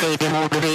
stay behold the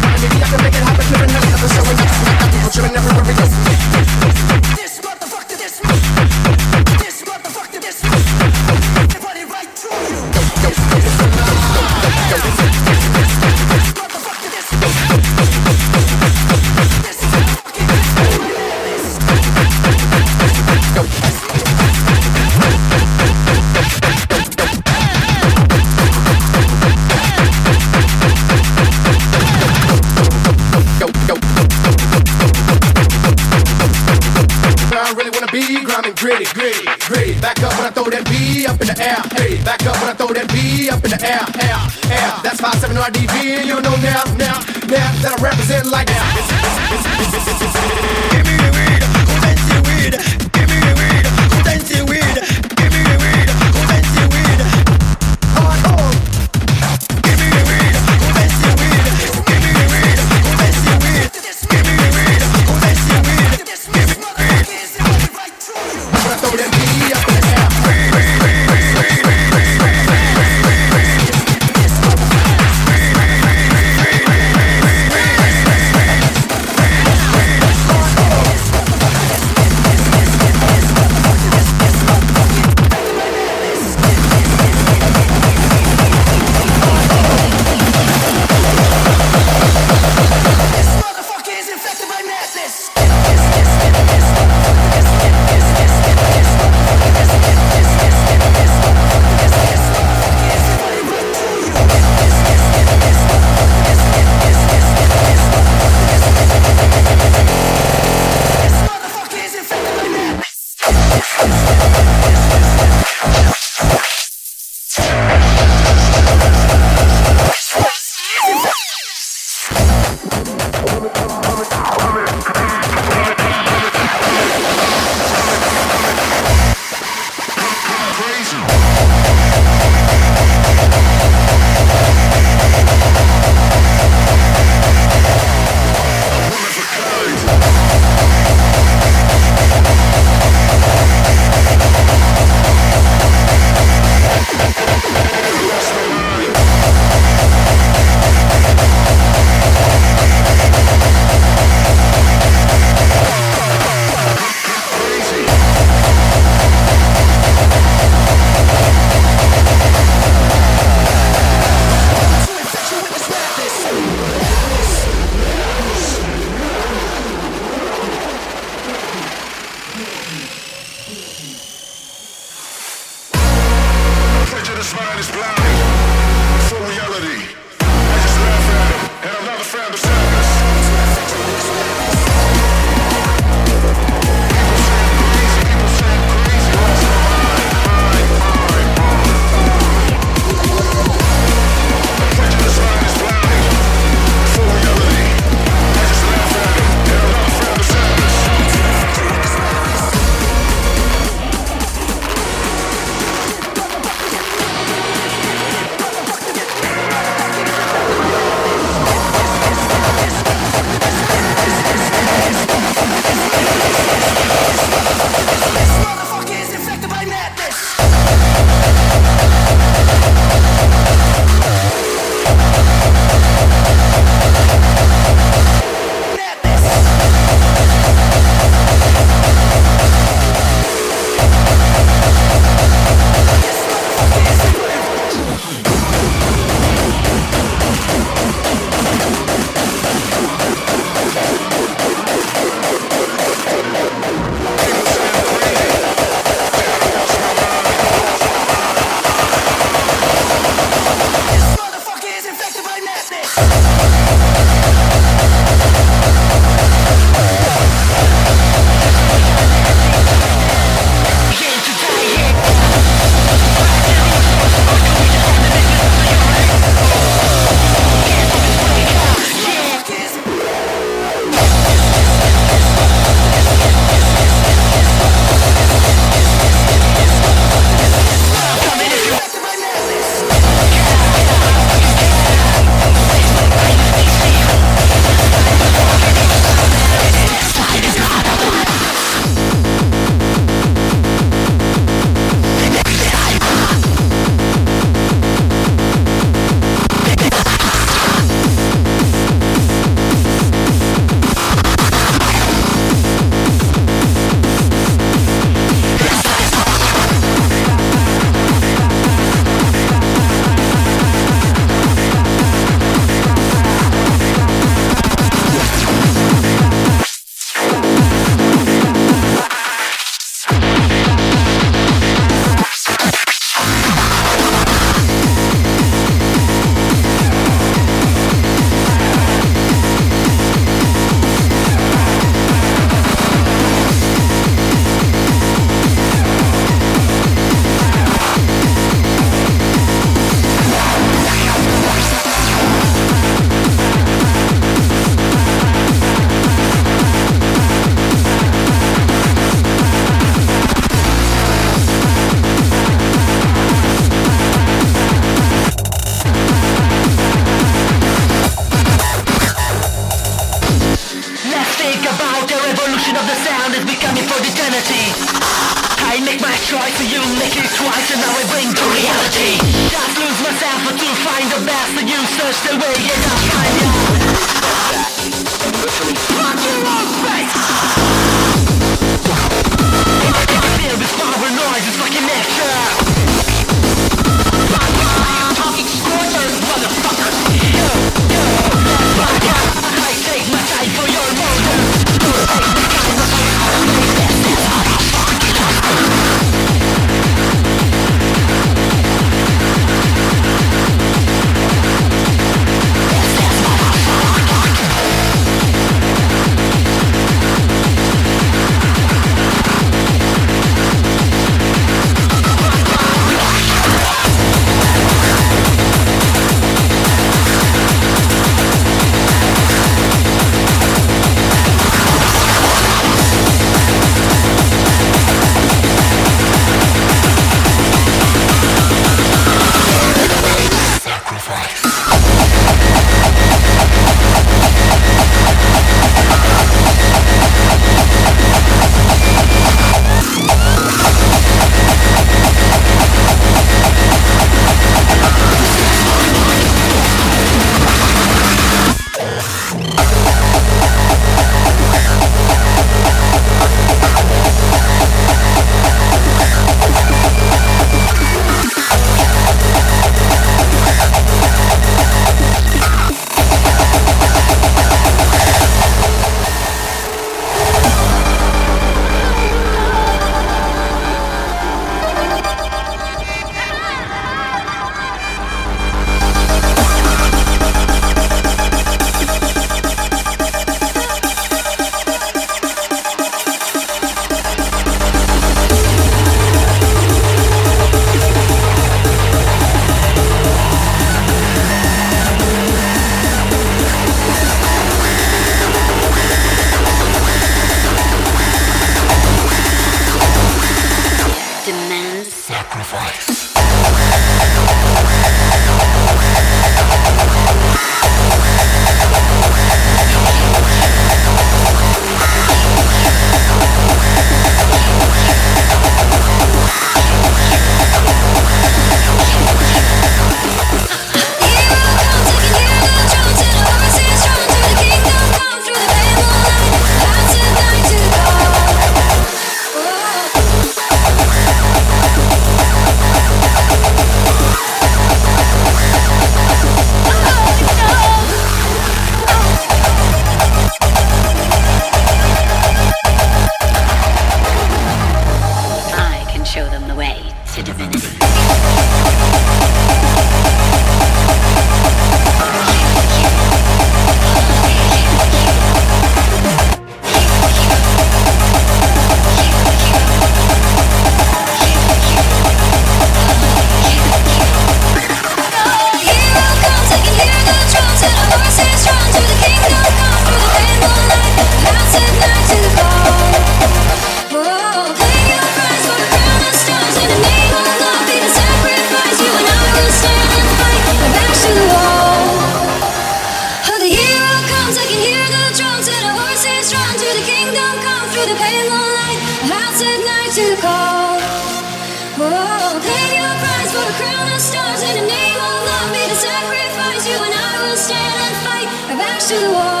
是我。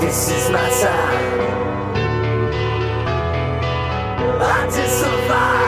This is my time. I to survive.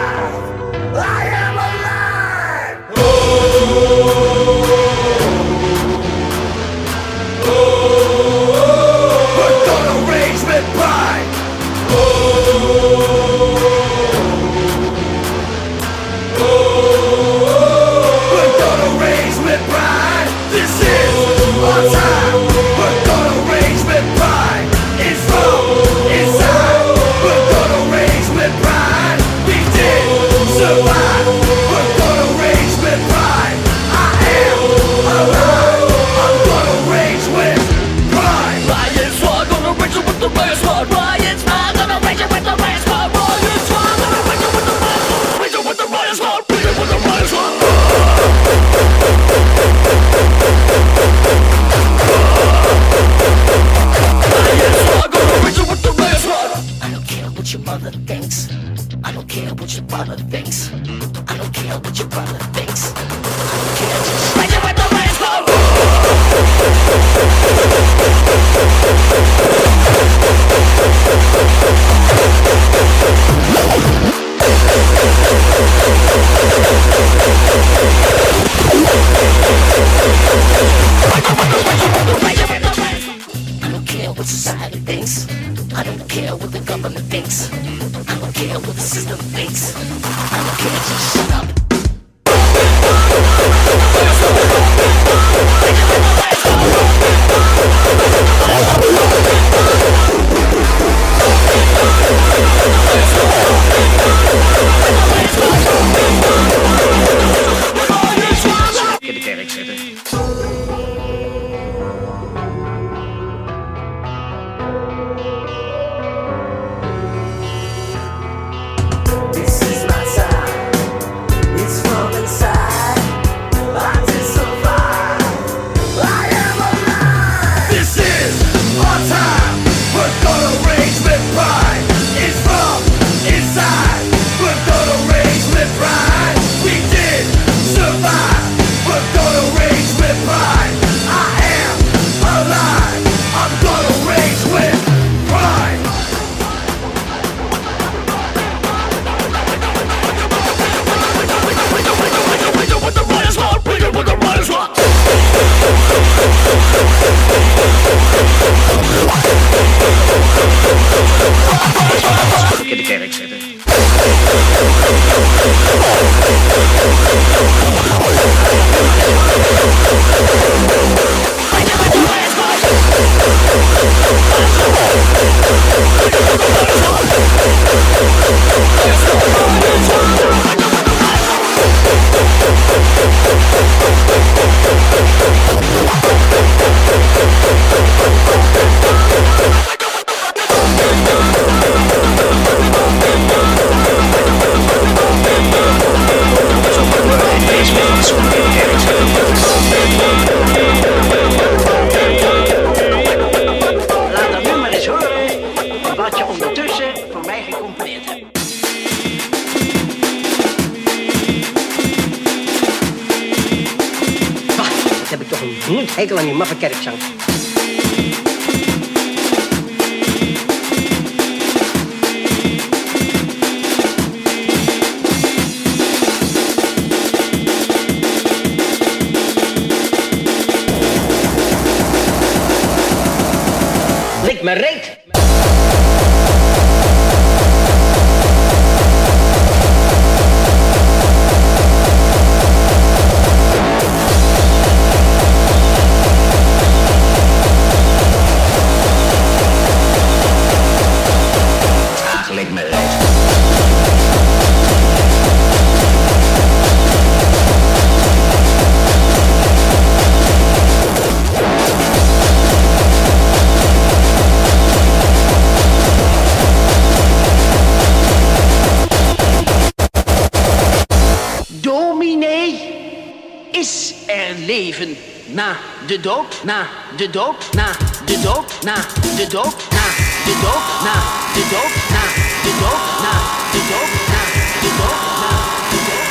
Na de dood, na de dood, na de dood, na de dood, na de dood, na de dood, na de dood, na de dood, na de dood, na de dood.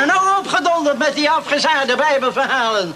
En nou opgedonderd met die afgezaagde bijbelverhalen.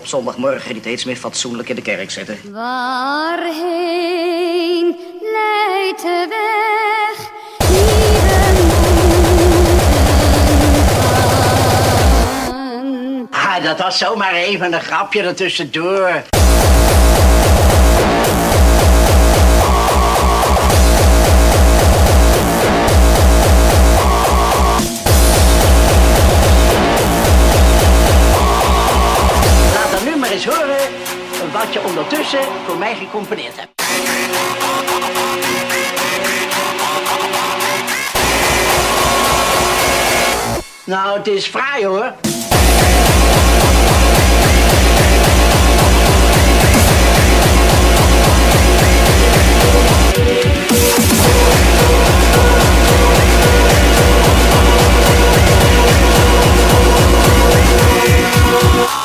Op zondagmorgen niet eens meer fatsoenlijk in de kerk zitten. Waarheen leidt de weg? Ah, dat was zomaar even een grapje ertussendoor. Wat je ondertussen voor mij gecomponeerd hebt. Nou, het is fraai hoor.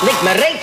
Lik me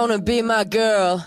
gonna be my girl.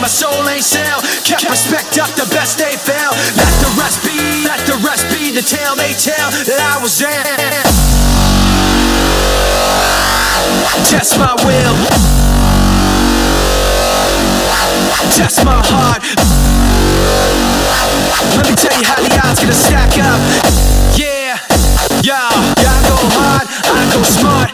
my soul ain't sell. Kept respect up the best they found. Let the rest be, let the rest be the tale they tell that I was in. Test my will. Test my heart. Let me tell you how the odds gonna stack up. Yeah, yeah, yeah, I go hard, I go smart.